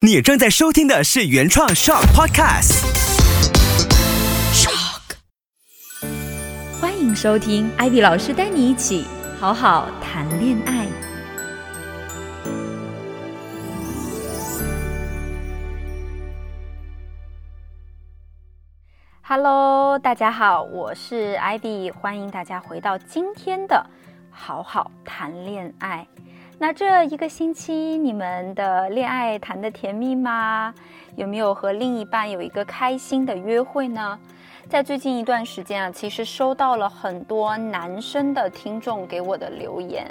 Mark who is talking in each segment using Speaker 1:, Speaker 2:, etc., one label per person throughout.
Speaker 1: 你正在收听的是原创 Shock Podcast。Shock，。
Speaker 2: 欢迎收听艾比老师带你一起好好谈恋爱。Hello，大家好，我是艾比，欢迎大家回到今天的好好谈恋爱。那这一个星期，你们的恋爱谈的甜蜜吗？有没有和另一半有一个开心的约会呢？在最近一段时间啊，其实收到了很多男生的听众给我的留言。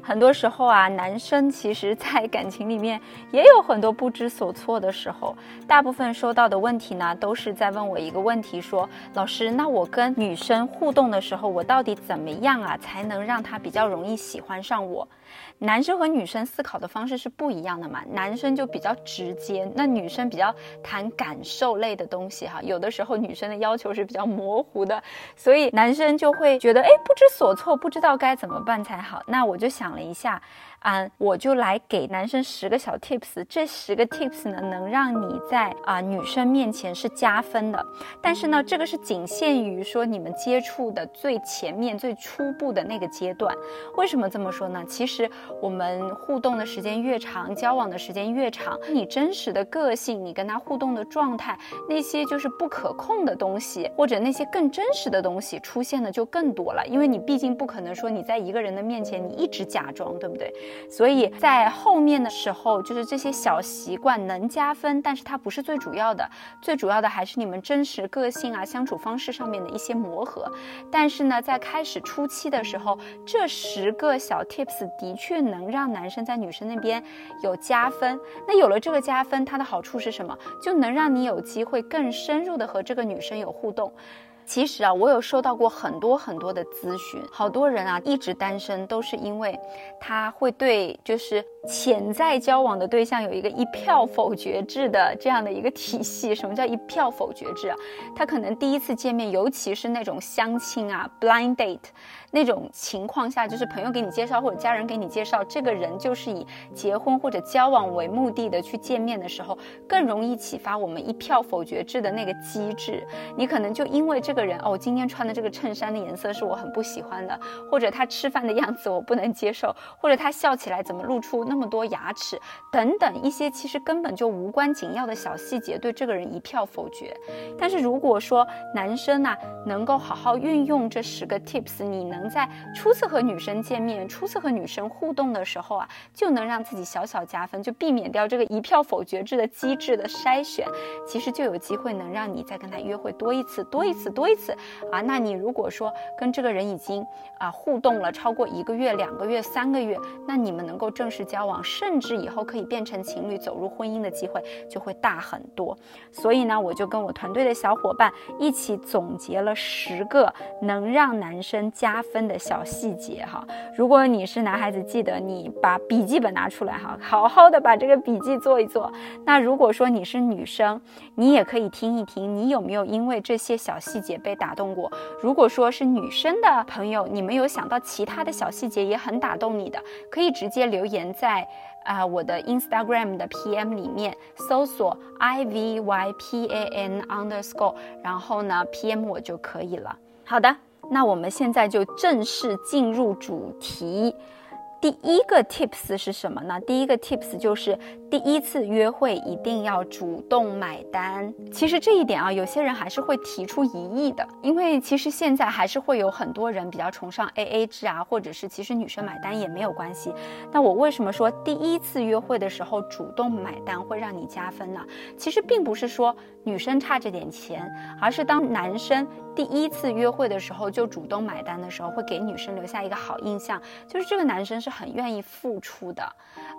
Speaker 2: 很多时候啊，男生其实在感情里面也有很多不知所措的时候。大部分收到的问题呢，都是在问我一个问题：说老师，那我跟女生互动的时候，我到底怎么样啊，才能让她比较容易喜欢上我？男生和女生思考的方式是不一样的嘛？男生就比较直接，那女生比较谈感受类的东西哈。有的时候女生的要求是比较模糊的，所以男生就会觉得哎不知所措，不知道该怎么办才好。那我就想了一下。啊，我就来给男生十个小 tips，这十个 tips 呢，能让你在啊女生面前是加分的。但是呢，这个是仅限于说你们接触的最前面、最初步的那个阶段。为什么这么说呢？其实我们互动的时间越长，交往的时间越长，你真实的个性，你跟他互动的状态，那些就是不可控的东西，或者那些更真实的东西出现的就更多了。因为你毕竟不可能说你在一个人的面前你一直假装，对不对？所以在后面的时候，就是这些小习惯能加分，但是它不是最主要的，最主要的还是你们真实个性啊、相处方式上面的一些磨合。但是呢，在开始初期的时候，这十个小 tips 的确能让男生在女生那边有加分。那有了这个加分，它的好处是什么？就能让你有机会更深入的和这个女生有互动。其实啊，我有收到过很多很多的咨询，好多人啊一直单身，都是因为他会对就是潜在交往的对象有一个一票否决制的这样的一个体系。什么叫一票否决制啊？他可能第一次见面，尤其是那种相亲啊，blind date。那种情况下，就是朋友给你介绍或者家人给你介绍，这个人就是以结婚或者交往为目的的去见面的时候，更容易启发我们一票否决制的那个机制。你可能就因为这个人哦，今天穿的这个衬衫的颜色是我很不喜欢的，或者他吃饭的样子我不能接受，或者他笑起来怎么露出那么多牙齿等等一些其实根本就无关紧要的小细节，对这个人一票否决。但是如果说男生呐，能够好好运用这十个 tips，你能。能在初次和女生见面、初次和女生互动的时候啊，就能让自己小小加分，就避免掉这个一票否决制的机制的筛选，其实就有机会能让你再跟他约会多一次、多一次、多一次啊。那你如果说跟这个人已经啊互动了超过一个月、两个月、三个月，那你们能够正式交往，甚至以后可以变成情侣、走入婚姻的机会就会大很多。所以呢，我就跟我团队的小伙伴一起总结了十个能让男生加。分分的小细节哈，如果你是男孩子，记得你把笔记本拿出来哈，好好的把这个笔记做一做。那如果说你是女生，你也可以听一听，你有没有因为这些小细节被打动过？如果说是女生的朋友，你们有想到其他的小细节也很打动你的，可以直接留言在啊我的 Instagram 的 PM 里面，搜索 I V Y P A N underscore，然后呢 PM 我就可以了。好的。那我们现在就正式进入主题。第一个 tips 是什么呢？第一个 tips 就是第一次约会一定要主动买单。其实这一点啊，有些人还是会提出疑义的，因为其实现在还是会有很多人比较崇尚 AA 制啊，或者是其实女生买单也没有关系。那我为什么说第一次约会的时候主动买单会让你加分呢？其实并不是说女生差这点钱，而是当男生第一次约会的时候就主动买单的时候，会给女生留下一个好印象，就是这个男生是。很愿意付出的，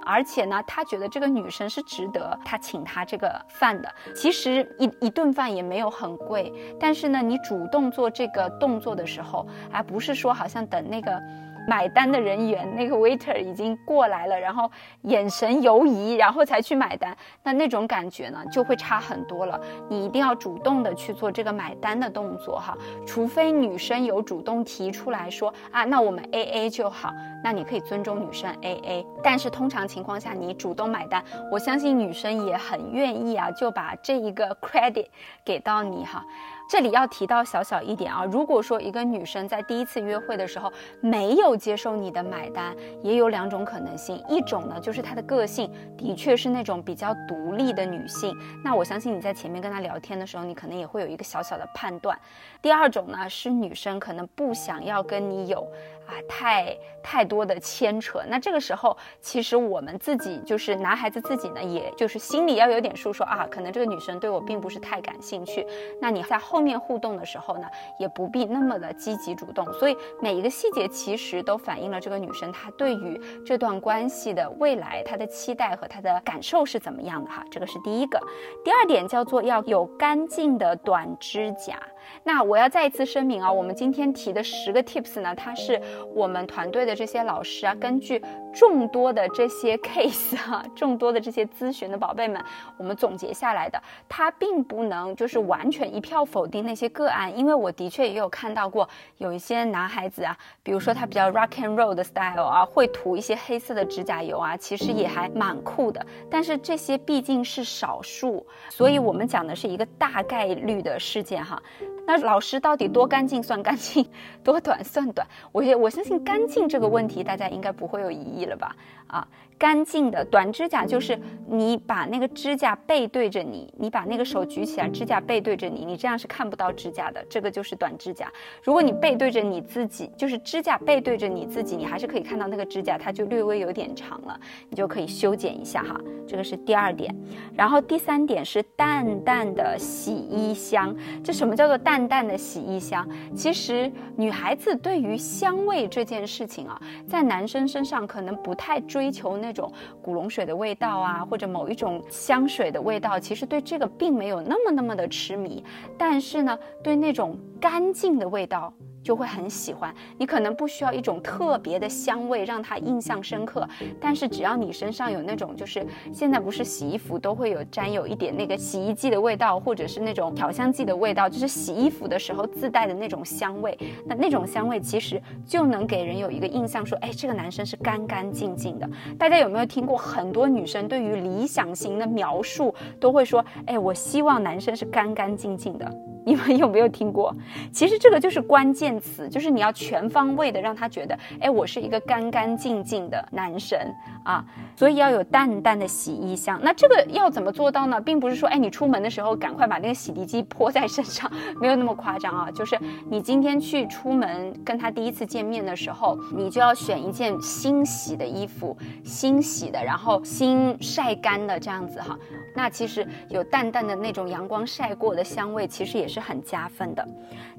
Speaker 2: 而且呢，他觉得这个女女生是值得他请他这个饭的。其实一一顿饭也没有很贵，但是呢，你主动做这个动作的时候，而不是说好像等那个。买单的人员，那个 waiter 已经过来了，然后眼神游移，然后才去买单，那那种感觉呢，就会差很多了。你一定要主动的去做这个买单的动作哈，除非女生有主动提出来说啊，那我们 A A 就好，那你可以尊重女生 A A。但是通常情况下，你主动买单，我相信女生也很愿意啊，就把这一个 credit 给到你哈。这里要提到小小一点啊，如果说一个女生在第一次约会的时候没有接受你的买单，也有两种可能性，一种呢就是她的个性的确是那种比较独立的女性，那我相信你在前面跟她聊天的时候，你可能也会有一个小小的判断。第二种呢是女生可能不想要跟你有。啊，太太多的牵扯，那这个时候其实我们自己就是男孩子自己呢，也就是心里要有点数，说啊，可能这个女生对我并不是太感兴趣。那你在后面互动的时候呢，也不必那么的积极主动。所以每一个细节其实都反映了这个女生她对于这段关系的未来她的期待和她的感受是怎么样的哈。这个是第一个。第二点叫做要有干净的短指甲。那我要再一次声明啊，我们今天提的十个 tips 呢，它是我们团队的这些老师啊，根据众多的这些 case 哈，众多的这些咨询的宝贝们，我们总结下来的，它并不能就是完全一票否定那些个案，因为我的确也有看到过有一些男孩子啊，比如说他比较 rock and roll 的 style 啊，会涂一些黑色的指甲油啊，其实也还蛮酷的，但是这些毕竟是少数，所以我们讲的是一个大概率的事件哈。那老师到底多干净算干净，多短算短？我也我相信干净这个问题，大家应该不会有疑义了吧？啊。干净的短指甲就是你把那个指甲背对着你，你把那个手举起来，指甲背对着你，你这样是看不到指甲的，这个就是短指甲。如果你背对着你自己，就是指甲背对着你自己，你还是可以看到那个指甲，它就略微有点长了，你就可以修剪一下哈。这个是第二点，然后第三点是淡淡的洗衣香。这什么叫做淡淡的洗衣香？其实女孩子对于香味这件事情啊，在男生身上可能不太追求那。那种古龙水的味道啊，或者某一种香水的味道，其实对这个并没有那么那么的痴迷，但是呢，对那种干净的味道。就会很喜欢你，可能不需要一种特别的香味让他印象深刻，但是只要你身上有那种，就是现在不是洗衣服都会有沾有一点那个洗衣剂的味道，或者是那种调香剂的味道，就是洗衣服的时候自带的那种香味。那那种香味其实就能给人有一个印象，说，哎，这个男生是干干净净的。大家有没有听过很多女生对于理想型的描述，都会说，哎，我希望男生是干干净净的。你们有没有听过？其实这个就是关键词，就是你要全方位的让他觉得，哎，我是一个干干净净的男神啊，所以要有淡淡的洗衣香。那这个要怎么做到呢？并不是说，哎，你出门的时候赶快把那个洗涤剂泼在身上，没有那么夸张啊。就是你今天去出门跟他第一次见面的时候，你就要选一件新洗的衣服，新洗的，然后新晒干的这样子哈。那其实有淡淡的那种阳光晒过的香味，其实也是很加分的。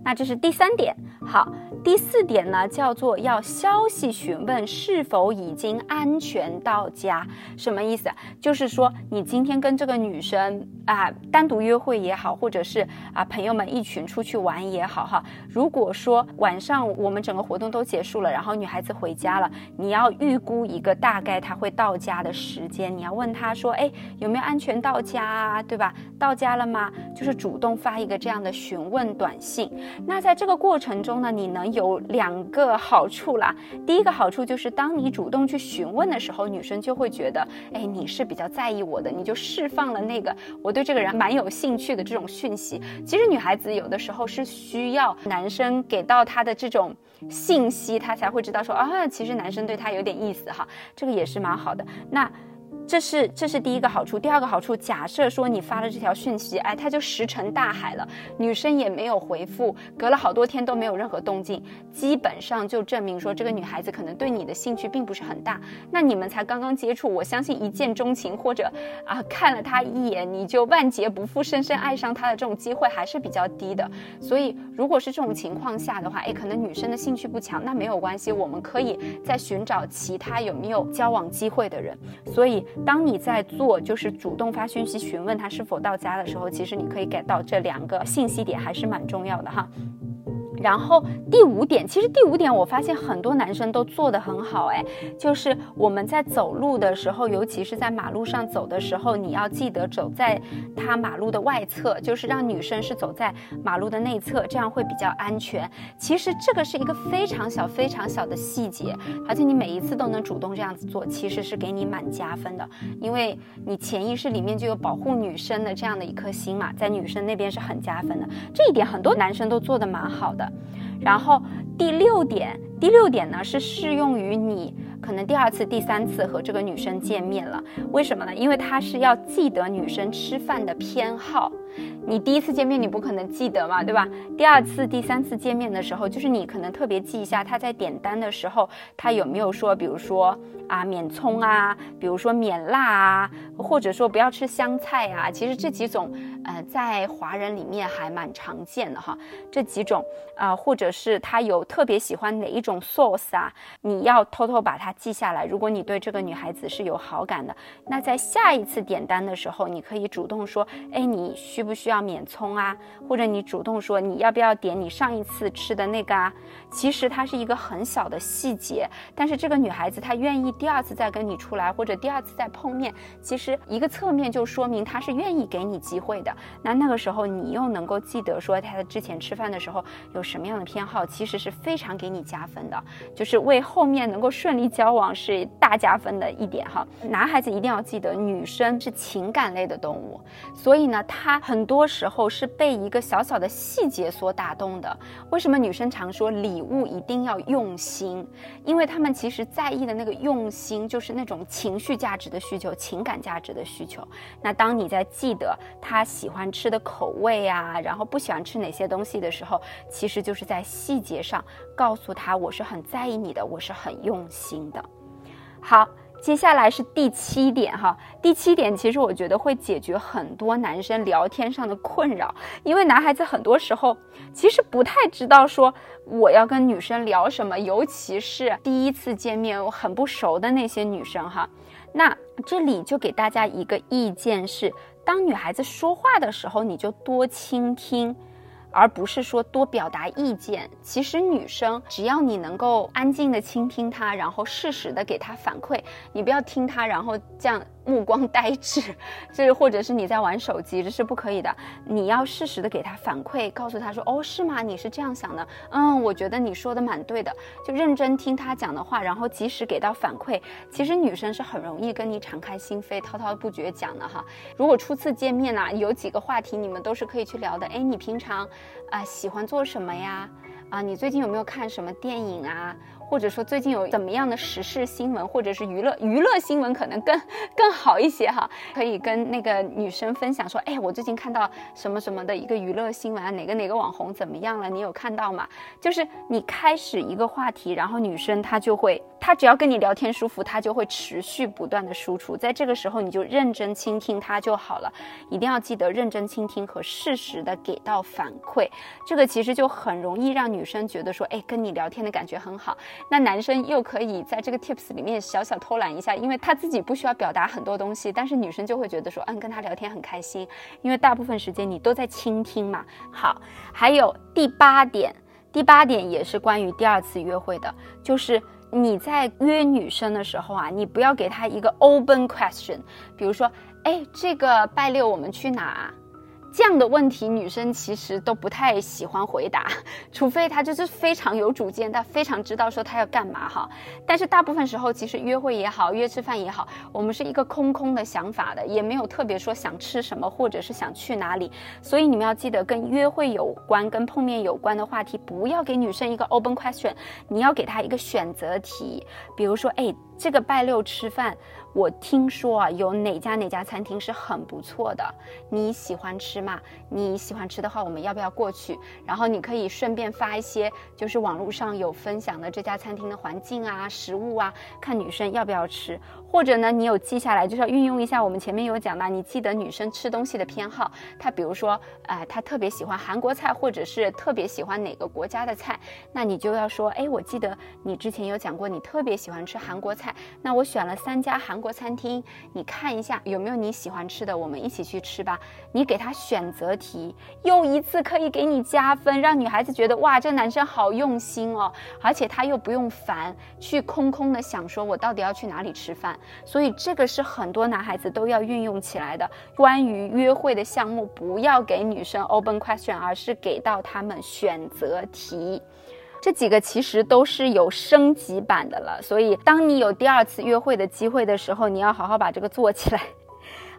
Speaker 2: 那这是第三点。好，第四点呢，叫做要消息询问是否已经安全到家。什么意思？就是说你今天跟这个女生啊单独约会也好，或者是啊朋友们一群出去玩也好哈。如果说晚上我们整个活动都结束了，然后女孩子回家了，你要预估一个大概她会到家的时间，你要问她说，哎，有没有安全？到家啊，对吧？到家了吗？就是主动发一个这样的询问短信。那在这个过程中呢，你能有两个好处啦。第一个好处就是，当你主动去询问的时候，女生就会觉得，哎，你是比较在意我的，你就释放了那个我对这个人蛮有兴趣的这种讯息。其实女孩子有的时候是需要男生给到她的这种信息，她才会知道说啊，其实男生对她有点意思哈。这个也是蛮好的。那。这是这是第一个好处，第二个好处，假设说你发了这条讯息，哎，他就石沉大海了，女生也没有回复，隔了好多天都没有任何动静，基本上就证明说这个女孩子可能对你的兴趣并不是很大。那你们才刚刚接触，我相信一见钟情或者啊看了他一眼你就万劫不复，深深爱上他的这种机会还是比较低的。所以如果是这种情况下的话，哎，可能女生的兴趣不强，那没有关系，我们可以再寻找其他有没有交往机会的人。所以。当你在做就是主动发讯息询问他是否到家的时候，其实你可以给到这两个信息点还是蛮重要的哈。然后第五点，其实第五点我发现很多男生都做得很好，哎，就是我们在走路的时候，尤其是在马路上走的时候，你要记得走在他马路的外侧，就是让女生是走在马路的内侧，这样会比较安全。其实这个是一个非常小、非常小的细节，而且你每一次都能主动这样子做，其实是给你满加分的，因为你潜意识里面就有保护女生的这样的一颗心嘛，在女生那边是很加分的。这一点很多男生都做得蛮好的。然后第六点，第六点呢是适用于你可能第二次、第三次和这个女生见面了。为什么呢？因为他是要记得女生吃饭的偏好。你第一次见面你不可能记得嘛，对吧？第二次、第三次见面的时候，就是你可能特别记一下他在点单的时候，他有没有说，比如说啊免葱啊，比如说免辣啊，或者说不要吃香菜啊。其实这几种呃在华人里面还蛮常见的哈。这几种啊，或者是他有特别喜欢哪一种 sauce 啊，你要偷偷把它记下来。如果你对这个女孩子是有好感的，那在下一次点单的时候，你可以主动说，哎，你需需不需要？免葱啊，或者你主动说你要不要点你上一次吃的那个啊？其实它是一个很小的细节，但是这个女孩子她愿意第二次再跟你出来，或者第二次再碰面，其实一个侧面就说明她是愿意给你机会的。那那个时候你又能够记得说她之前吃饭的时候有什么样的偏好，其实是非常给你加分的，就是为后面能够顺利交往是大加分的一点哈。男孩子一定要记得，女生是情感类的动物，所以呢，她很多。时候是被一个小小的细节所打动的。为什么女生常说礼物一定要用心？因为他们其实在意的那个用心，就是那种情绪价值的需求、情感价值的需求。那当你在记得他喜欢吃的口味啊，然后不喜欢吃哪些东西的时候，其实就是在细节上告诉他我是很在意你的，我是很用心的。好。接下来是第七点哈，第七点其实我觉得会解决很多男生聊天上的困扰，因为男孩子很多时候其实不太知道说我要跟女生聊什么，尤其是第一次见面很不熟的那些女生哈。那这里就给大家一个意见是，当女孩子说话的时候，你就多倾听。而不是说多表达意见。其实女生只要你能够安静的倾听她，然后适时的给她反馈，你不要听她，然后这样。目光呆滞，就是或者是你在玩手机，这是不可以的。你要适时的给他反馈，告诉他说：“哦，是吗？你是这样想的？嗯，我觉得你说的蛮对的。”就认真听他讲的话，然后及时给到反馈。其实女生是很容易跟你敞开心扉、滔滔不绝讲的哈。如果初次见面呢，有几个话题你们都是可以去聊的。哎，你平常啊喜欢做什么呀？啊，你最近有没有看什么电影啊？或者说最近有怎么样的时事新闻，或者是娱乐娱乐新闻，可能更更好一些哈。可以跟那个女生分享说，哎，我最近看到什么什么的一个娱乐新闻，哪个哪个网红怎么样了？你有看到吗？就是你开始一个话题，然后女生她就会，他只要跟你聊天舒服，他就会持续不断的输出。在这个时候，你就认真倾听他就好了。一定要记得认真倾听和适时的给到反馈，这个其实就很容易让女生觉得说，哎，跟你聊天的感觉很好。那男生又可以在这个 tips 里面小小偷懒一下，因为他自己不需要表达很多东西，但是女生就会觉得说，嗯，跟他聊天很开心，因为大部分时间你都在倾听嘛。好，还有第八点，第八点也是关于第二次约会的，就是你在约女生的时候啊，你不要给她一个 open question，比如说，哎，这个拜六我们去哪？这样的问题，女生其实都不太喜欢回答，除非她就是非常有主见，她非常知道说她要干嘛哈。但是大部分时候，其实约会也好，约吃饭也好，我们是一个空空的想法的，也没有特别说想吃什么或者是想去哪里。所以你们要记得，跟约会有关、跟碰面有关的话题，不要给女生一个 open question，你要给她一个选择题，比如说，哎。这个拜六吃饭，我听说啊，有哪家哪家餐厅是很不错的，你喜欢吃吗？你喜欢吃的话，我们要不要过去？然后你可以顺便发一些，就是网络上有分享的这家餐厅的环境啊、食物啊，看女生要不要吃。或者呢，你有记下来，就是要运用一下我们前面有讲的，你记得女生吃东西的偏好，她比如说，哎，她特别喜欢韩国菜，或者是特别喜欢哪个国家的菜，那你就要说，哎，我记得你之前有讲过，你特别喜欢吃韩国菜，那我选了三家韩国餐厅，你看一下有没有你喜欢吃的，我们一起去吃吧。你给他选择题，又一次可以给你加分，让女孩子觉得哇，这男生好用心哦，而且他又不用烦，去空空的想说，我到底要去哪里吃饭。所以这个是很多男孩子都要运用起来的。关于约会的项目，不要给女生 open question，而是给到他们选择题。这几个其实都是有升级版的了。所以当你有第二次约会的机会的时候，你要好好把这个做起来。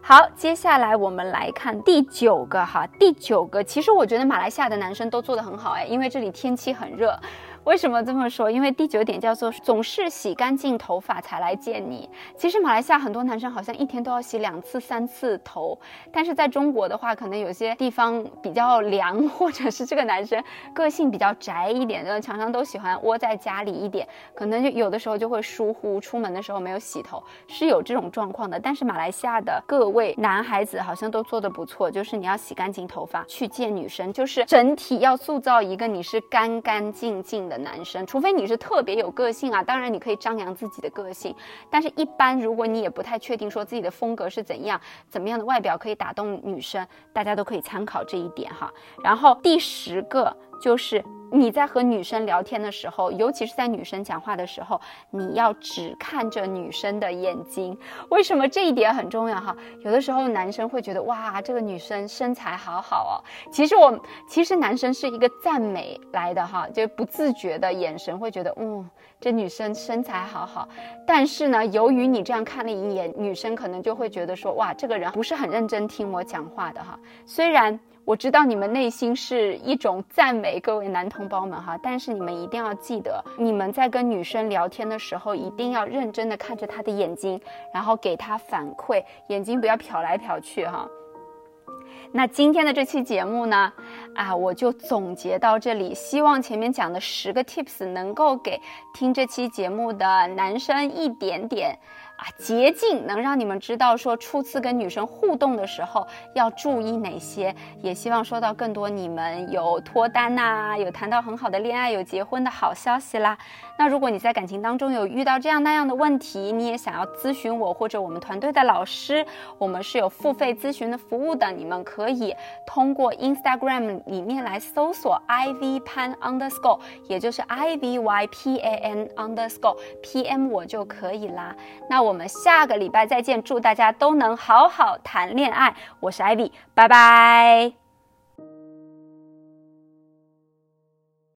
Speaker 2: 好，接下来我们来看第九个哈，第九个其实我觉得马来西亚的男生都做得很好哎，因为这里天气很热。为什么这么说？因为第九点叫做总是洗干净头发才来见你。其实马来西亚很多男生好像一天都要洗两次、三次头，但是在中国的话，可能有些地方比较凉，或者是这个男生个性比较宅一点就，常常都喜欢窝在家里一点，可能就有的时候就会疏忽出门的时候没有洗头，是有这种状况的。但是马来西亚的各位男孩子好像都做得不错，就是你要洗干净头发去见女生，就是整体要塑造一个你是干干净净的。男生，除非你是特别有个性啊，当然你可以张扬自己的个性。但是，一般如果你也不太确定说自己的风格是怎样，怎么样的外表可以打动女生，大家都可以参考这一点哈。然后第十个就是。你在和女生聊天的时候，尤其是在女生讲话的时候，你要只看着女生的眼睛。为什么这一点很重要哈？有的时候男生会觉得哇，这个女生身材好好哦。其实我其实男生是一个赞美来的哈，就不自觉的眼神会觉得，嗯，这女生身材好好。但是呢，由于你这样看了一眼，女生可能就会觉得说，哇，这个人不是很认真听我讲话的哈。虽然。我知道你们内心是一种赞美，各位男同胞们哈，但是你们一定要记得，你们在跟女生聊天的时候，一定要认真的看着她的眼睛，然后给她反馈，眼睛不要瞟来瞟去哈。那今天的这期节目呢，啊，我就总结到这里，希望前面讲的十个 tips 能够给听这期节目的男生一点点。啊，捷径能让你们知道说初次跟女生互动的时候要注意哪些，也希望收到更多你们有脱单呐，有谈到很好的恋爱，有结婚的好消息啦。那如果你在感情当中有遇到这样那样的问题，你也想要咨询我或者我们团队的老师，我们是有付费咨询的服务的，你们可以通过 Instagram 里面来搜索 I V Pan Underscore，也就是 I V Y P A N Underscore P M 我就可以啦。那我们下个礼拜再见，祝大家都能好好谈恋爱。我是艾比拜拜。